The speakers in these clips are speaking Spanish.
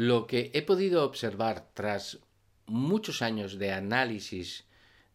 Lo que he podido observar tras muchos años de análisis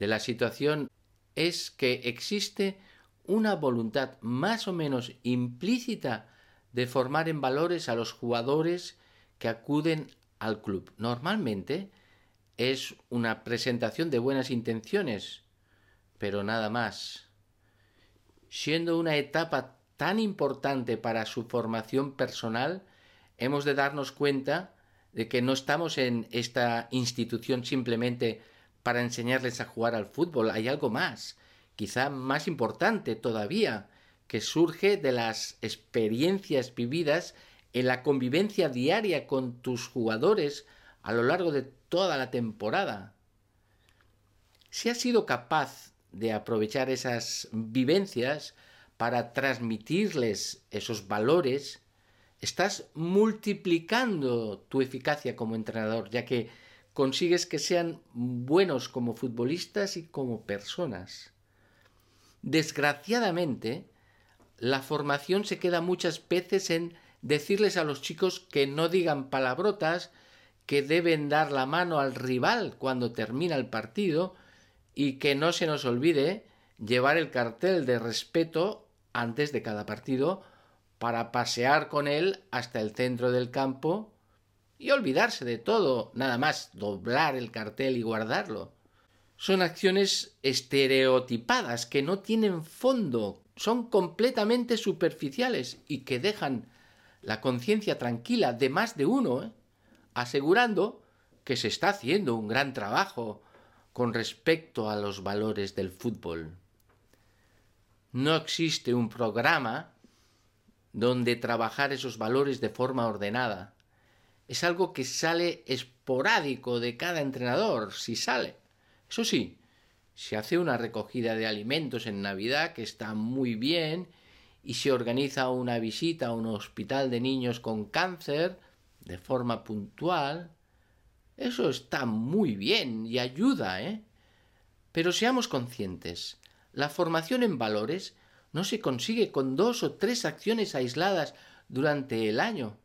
de la situación es que existe una voluntad más o menos implícita de formar en valores a los jugadores que acuden al club. Normalmente es una presentación de buenas intenciones, pero nada más. Siendo una etapa tan importante para su formación personal, hemos de darnos cuenta de que no estamos en esta institución simplemente para enseñarles a jugar al fútbol, hay algo más, quizá más importante todavía, que surge de las experiencias vividas en la convivencia diaria con tus jugadores a lo largo de toda la temporada. Si has sido capaz de aprovechar esas vivencias para transmitirles esos valores, estás multiplicando tu eficacia como entrenador, ya que consigues que sean buenos como futbolistas y como personas. Desgraciadamente, la formación se queda muchas veces en decirles a los chicos que no digan palabrotas, que deben dar la mano al rival cuando termina el partido y que no se nos olvide llevar el cartel de respeto antes de cada partido para pasear con él hasta el centro del campo y olvidarse de todo, nada más doblar el cartel y guardarlo. Son acciones estereotipadas que no tienen fondo, son completamente superficiales y que dejan la conciencia tranquila de más de uno, ¿eh? asegurando que se está haciendo un gran trabajo con respecto a los valores del fútbol. No existe un programa donde trabajar esos valores de forma ordenada. Es algo que sale esporádico de cada entrenador, si sale. Eso sí, se hace una recogida de alimentos en Navidad que está muy bien y se organiza una visita a un hospital de niños con cáncer de forma puntual. Eso está muy bien y ayuda, ¿eh? Pero seamos conscientes, la formación en valores no se consigue con dos o tres acciones aisladas durante el año.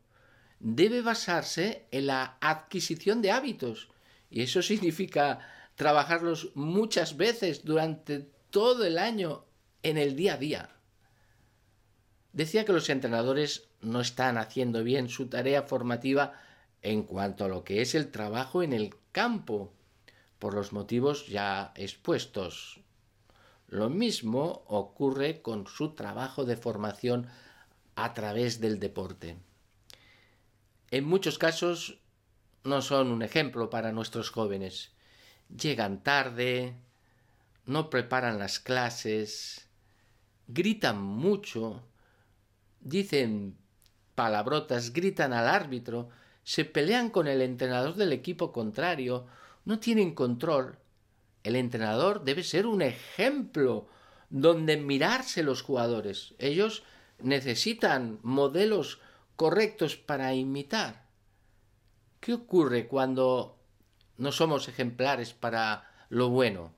Debe basarse en la adquisición de hábitos. Y eso significa trabajarlos muchas veces durante todo el año en el día a día. Decía que los entrenadores no están haciendo bien su tarea formativa en cuanto a lo que es el trabajo en el campo, por los motivos ya expuestos. Lo mismo ocurre con su trabajo de formación a través del deporte. En muchos casos no son un ejemplo para nuestros jóvenes. Llegan tarde, no preparan las clases, gritan mucho, dicen palabrotas, gritan al árbitro, se pelean con el entrenador del equipo contrario, no tienen control el entrenador debe ser un ejemplo donde mirarse los jugadores. Ellos necesitan modelos correctos para imitar. ¿Qué ocurre cuando no somos ejemplares para lo bueno?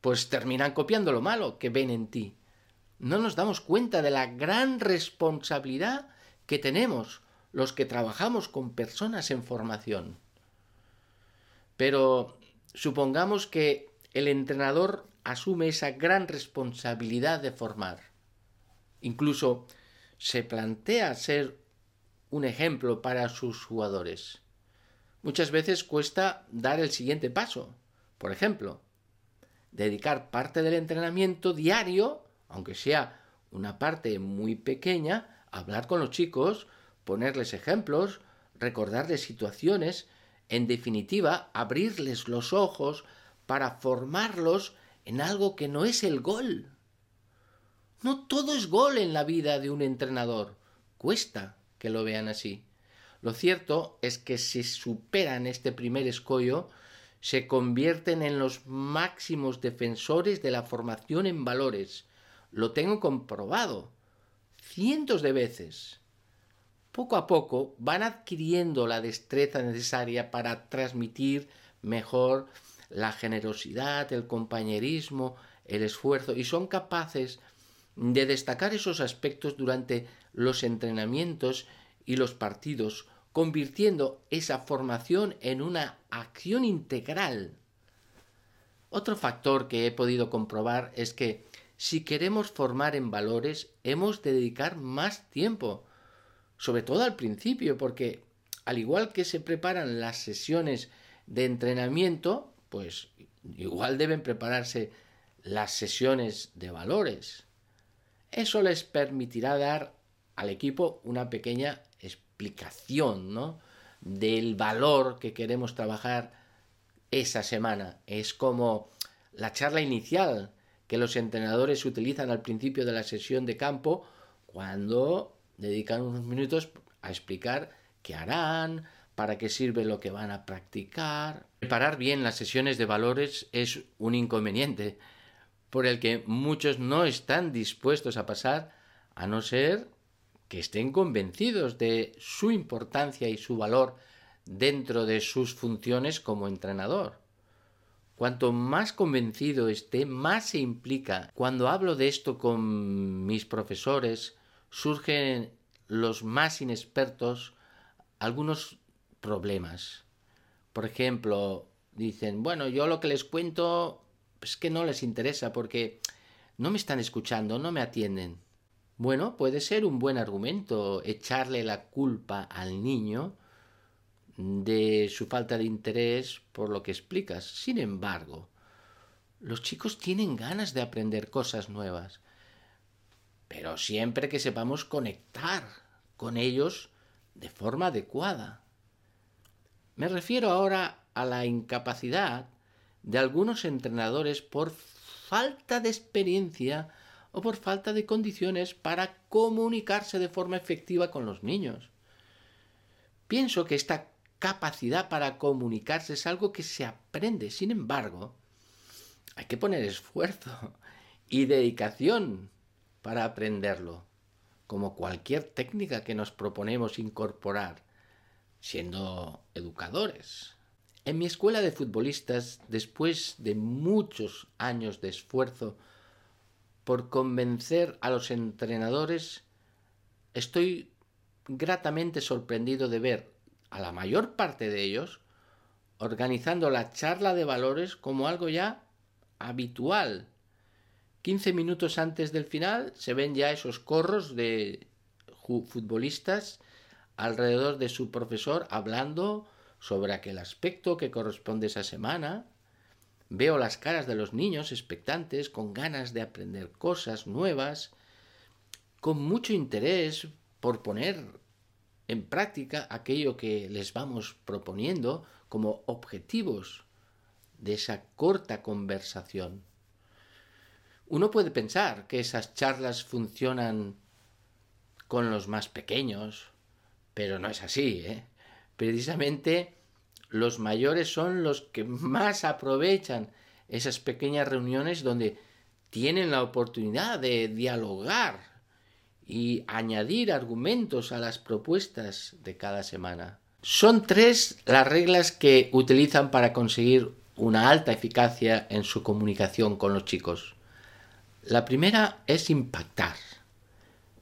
Pues terminan copiando lo malo que ven en ti. No nos damos cuenta de la gran responsabilidad que tenemos los que trabajamos con personas en formación. Pero supongamos que el entrenador asume esa gran responsabilidad de formar. Incluso se plantea ser un ejemplo para sus jugadores. Muchas veces cuesta dar el siguiente paso. Por ejemplo, dedicar parte del entrenamiento diario, aunque sea una parte muy pequeña, a hablar con los chicos, ponerles ejemplos, recordarles situaciones, en definitiva, abrirles los ojos para formarlos en algo que no es el gol. No todo es gol en la vida de un entrenador. Cuesta que lo vean así. Lo cierto es que si superan este primer escollo, se convierten en los máximos defensores de la formación en valores. Lo tengo comprobado cientos de veces. Poco a poco van adquiriendo la destreza necesaria para transmitir mejor la generosidad, el compañerismo, el esfuerzo, y son capaces de destacar esos aspectos durante los entrenamientos y los partidos convirtiendo esa formación en una acción integral. Otro factor que he podido comprobar es que si queremos formar en valores, hemos de dedicar más tiempo, sobre todo al principio, porque al igual que se preparan las sesiones de entrenamiento, pues igual deben prepararse las sesiones de valores. Eso les permitirá dar al equipo una pequeña explicación ¿no? del valor que queremos trabajar esa semana. Es como la charla inicial que los entrenadores utilizan al principio de la sesión de campo cuando dedican unos minutos a explicar qué harán, para qué sirve lo que van a practicar. Preparar bien las sesiones de valores es un inconveniente por el que muchos no están dispuestos a pasar a no ser que estén convencidos de su importancia y su valor dentro de sus funciones como entrenador. Cuanto más convencido esté, más se implica. Cuando hablo de esto con mis profesores, surgen los más inexpertos algunos problemas. Por ejemplo, dicen, bueno, yo lo que les cuento es que no les interesa porque no me están escuchando, no me atienden. Bueno, puede ser un buen argumento echarle la culpa al niño de su falta de interés por lo que explicas. Sin embargo, los chicos tienen ganas de aprender cosas nuevas, pero siempre que sepamos conectar con ellos de forma adecuada. Me refiero ahora a la incapacidad de algunos entrenadores por falta de experiencia o por falta de condiciones para comunicarse de forma efectiva con los niños. Pienso que esta capacidad para comunicarse es algo que se aprende. Sin embargo, hay que poner esfuerzo y dedicación para aprenderlo, como cualquier técnica que nos proponemos incorporar, siendo educadores. En mi escuela de futbolistas, después de muchos años de esfuerzo por convencer a los entrenadores, estoy gratamente sorprendido de ver a la mayor parte de ellos organizando la charla de valores como algo ya habitual. 15 minutos antes del final se ven ya esos corros de futbolistas alrededor de su profesor hablando sobre aquel aspecto que corresponde esa semana. Veo las caras de los niños expectantes, con ganas de aprender cosas nuevas, con mucho interés por poner en práctica aquello que les vamos proponiendo como objetivos de esa corta conversación. Uno puede pensar que esas charlas funcionan con los más pequeños, pero no es así. ¿eh? Precisamente los mayores son los que más aprovechan esas pequeñas reuniones donde tienen la oportunidad de dialogar y añadir argumentos a las propuestas de cada semana. Son tres las reglas que utilizan para conseguir una alta eficacia en su comunicación con los chicos. La primera es impactar.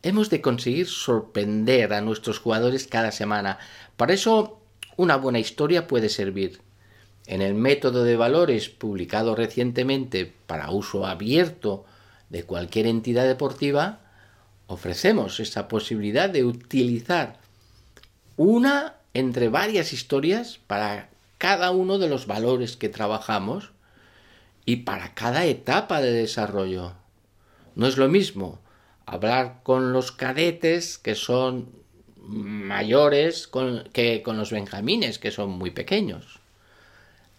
Hemos de conseguir sorprender a nuestros jugadores cada semana. Para eso, una buena historia puede servir. En el método de valores publicado recientemente para uso abierto de cualquier entidad deportiva, ofrecemos esa posibilidad de utilizar una entre varias historias para cada uno de los valores que trabajamos y para cada etapa de desarrollo. No es lo mismo hablar con los cadetes que son mayores que con los benjamines que son muy pequeños.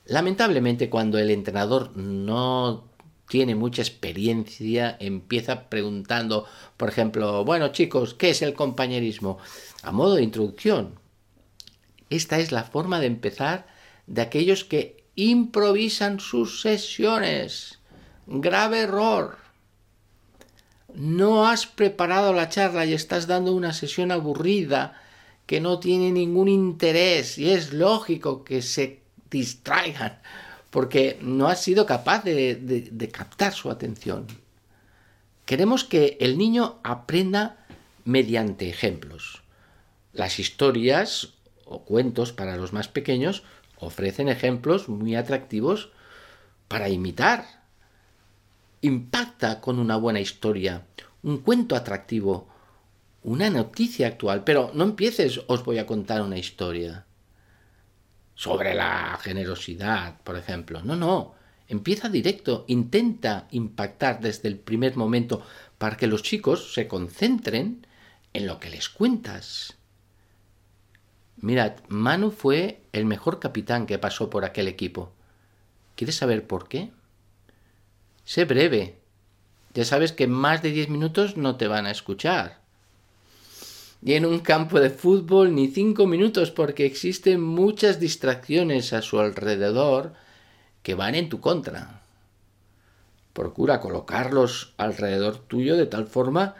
Lamentablemente cuando el entrenador no tiene mucha experiencia, empieza preguntando, por ejemplo, bueno chicos, ¿qué es el compañerismo? A modo de introducción. Esta es la forma de empezar de aquellos que improvisan sus sesiones. Grave error. No has preparado la charla y estás dando una sesión aburrida que no tiene ningún interés y es lógico que se distraigan porque no has sido capaz de, captar su atención. Queremos que el niño aprenda mediante ejemplos. Las historias o cuentos para los más pequeños ofrecen ejemplos muy atractivos para imitar. Impacta con una buena historia, un cuento atractivo, una noticia actual, pero no empieces, os voy a contar una historia sobre la generosidad, por ejemplo. No, no, empieza directo, intenta impactar desde el primer momento para que los chicos se concentren en lo que les cuentas. Mirad, Manu fue el mejor capitán que pasó por aquel equipo. ¿Quieres saber por qué? Sé breve. Ya sabes que más de diez minutos no te van a escuchar. Y en un campo de fútbol ni cinco minutos porque existen muchas distracciones a su alrededor que van en tu contra. Procura colocarlos alrededor tuyo de tal forma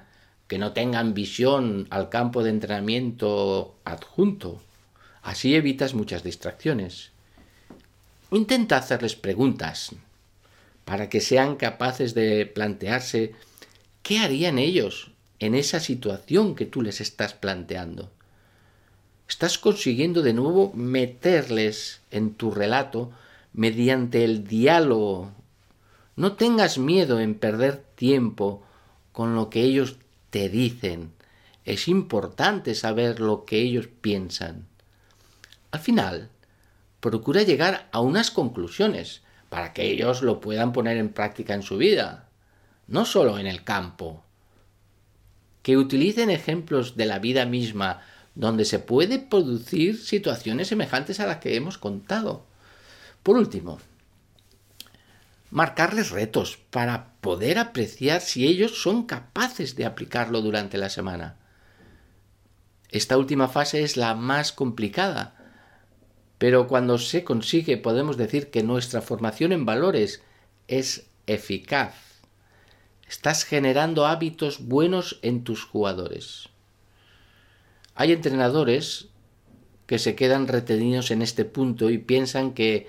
que no tengan visión al campo de entrenamiento adjunto. Así evitas muchas distracciones. Intenta hacerles preguntas para que sean capaces de plantearse qué harían ellos en esa situación que tú les estás planteando. Estás consiguiendo de nuevo meterles en tu relato mediante el diálogo. No tengas miedo en perder tiempo con lo que ellos te dicen. Es importante saber lo que ellos piensan. Al final, procura llegar a unas conclusiones para que ellos lo puedan poner en práctica en su vida, no solo en el campo. Que utilicen ejemplos de la vida misma donde se puede producir situaciones semejantes a las que hemos contado. Por último, marcarles retos para poder apreciar si ellos son capaces de aplicarlo durante la semana. Esta última fase es la más complicada, pero cuando se consigue podemos decir que nuestra formación en valores es eficaz. Estás generando hábitos buenos en tus jugadores. Hay entrenadores que se quedan retenidos en este punto y piensan que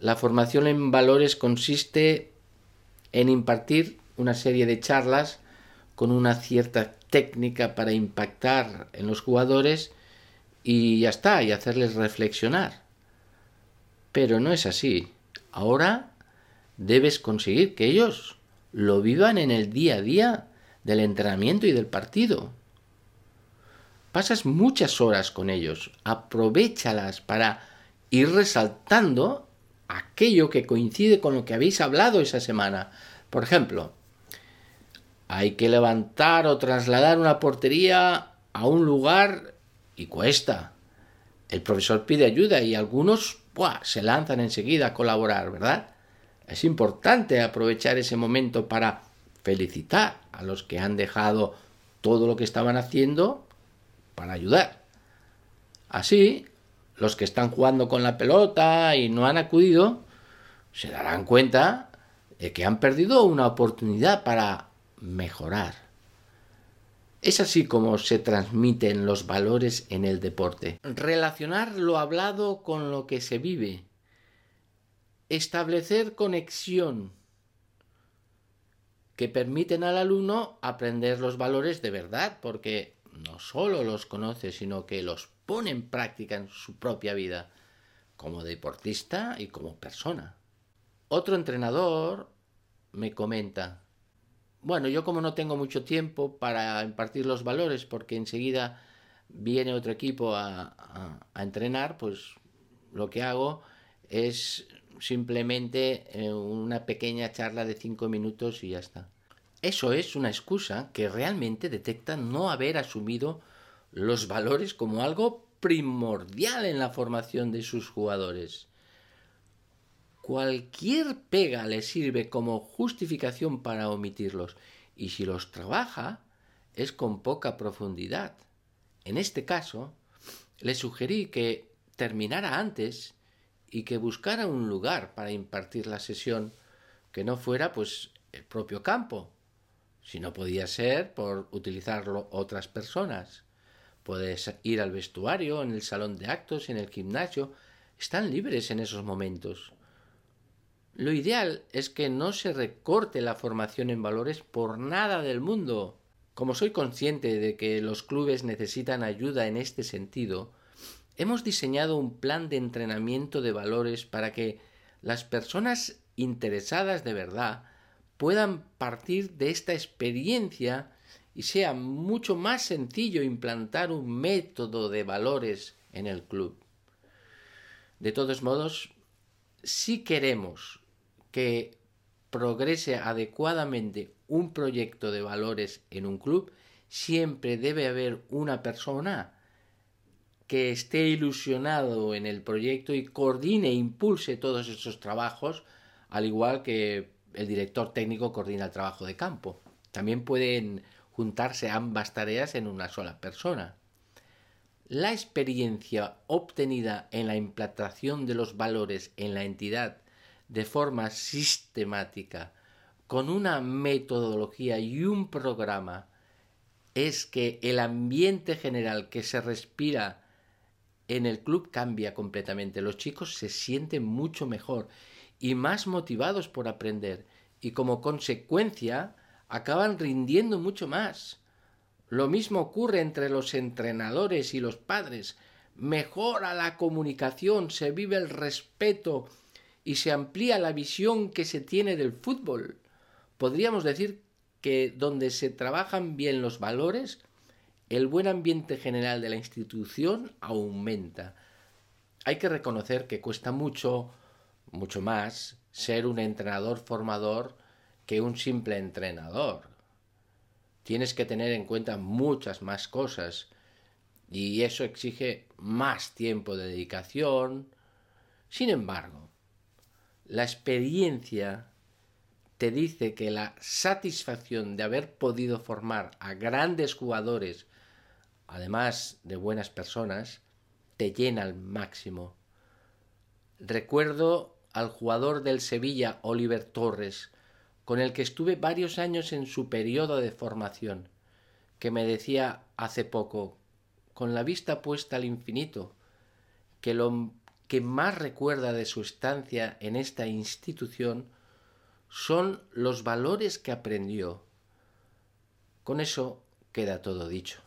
la formación en valores consiste en impartir una serie de charlas con una cierta técnica para impactar en los jugadores y ya está, y hacerles reflexionar. Pero no es así. Ahora debes conseguir que ellos lo vivan en el día a día del entrenamiento y del partido. Pasas muchas horas con ellos, aprovechalas para ir resaltando aquello que coincide con lo que habéis hablado esa semana. Por ejemplo, hay que levantar o trasladar una portería a un lugar y cuesta. El profesor pide ayuda y algunos se lanzan enseguida a colaborar, ¿verdad? Es importante aprovechar ese momento para felicitar a los que han dejado todo lo que estaban haciendo para ayudar. Así, los que están jugando con la pelota y no han acudido, se darán cuenta de que han perdido una oportunidad para mejorar. Es así como se transmiten los valores en el deporte. Relacionar lo hablado con lo que se vive. Establecer conexión que permiten al alumno aprender los valores de verdad, porque no solo los conoce, sino que los pone en práctica en su propia vida, como deportista y como persona. Otro entrenador me comenta, bueno, yo como no tengo mucho tiempo para impartir los valores, porque enseguida viene otro equipo a, entrenar, pues lo que hago es simplemente eh, una pequeña charla de cinco minutos y ya está. Eso es una excusa que realmente detecta no haber asumido los valores como algo primordial en la formación de sus jugadores. Cualquier pega le sirve como justificación para omitirlos y si los trabaja es con poca profundidad. En este caso, le sugerí que terminara antes y que buscara un lugar para impartir la sesión que no fuera pues el propio campo, si no podía ser por utilizarlo otras personas. Puedes ir al vestuario, en el salón de actos, en el gimnasio. Están libres en esos momentos. Lo ideal es que no se recorte la formación en valores por nada del mundo. Como soy consciente de que los clubes necesitan ayuda en este sentido, hemos diseñado un plan de entrenamiento de valores para que las personas interesadas de verdad puedan partir de esta experiencia y sea mucho más sencillo implantar un método de valores en el club. De todos modos, si queremos que progrese adecuadamente un proyecto de valores en un club, siempre debe haber una persona que esté ilusionado en el proyecto y coordine e impulse todos esos trabajos, al igual que el director técnico coordina el trabajo de campo. También pueden juntarse ambas tareas en una sola persona. La experiencia obtenida en la implantación de los valores en la entidad de forma sistemática, con una metodología y un programa, es que el ambiente general que se respira en el club cambia completamente. Los chicos se sienten mucho mejor y más motivados por aprender y como consecuencia acaban rindiendo mucho más. Lo mismo ocurre entre los entrenadores y los padres. Mejora la comunicación, se vive el respeto y se amplía la visión que se tiene del fútbol. Podríamos decir que donde se trabajan bien los valores, el buen ambiente general de la institución aumenta. Hay que reconocer que cuesta mucho, mucho más, ser un entrenador formador que un simple entrenador. Tienes que tener en cuenta muchas más cosas y eso exige más tiempo de dedicación. Sin embargo, la experiencia te dice que la satisfacción de haber podido formar a grandes jugadores, además de buenas personas, te llena al máximo. Recuerdo al jugador del Sevilla, Oliver Torres, con el que estuve varios años en su periodo de formación, que me decía hace poco, con la vista puesta al infinito, que lo que más recuerda de su estancia en esta institución son los valores que aprendió. Con eso queda todo dicho.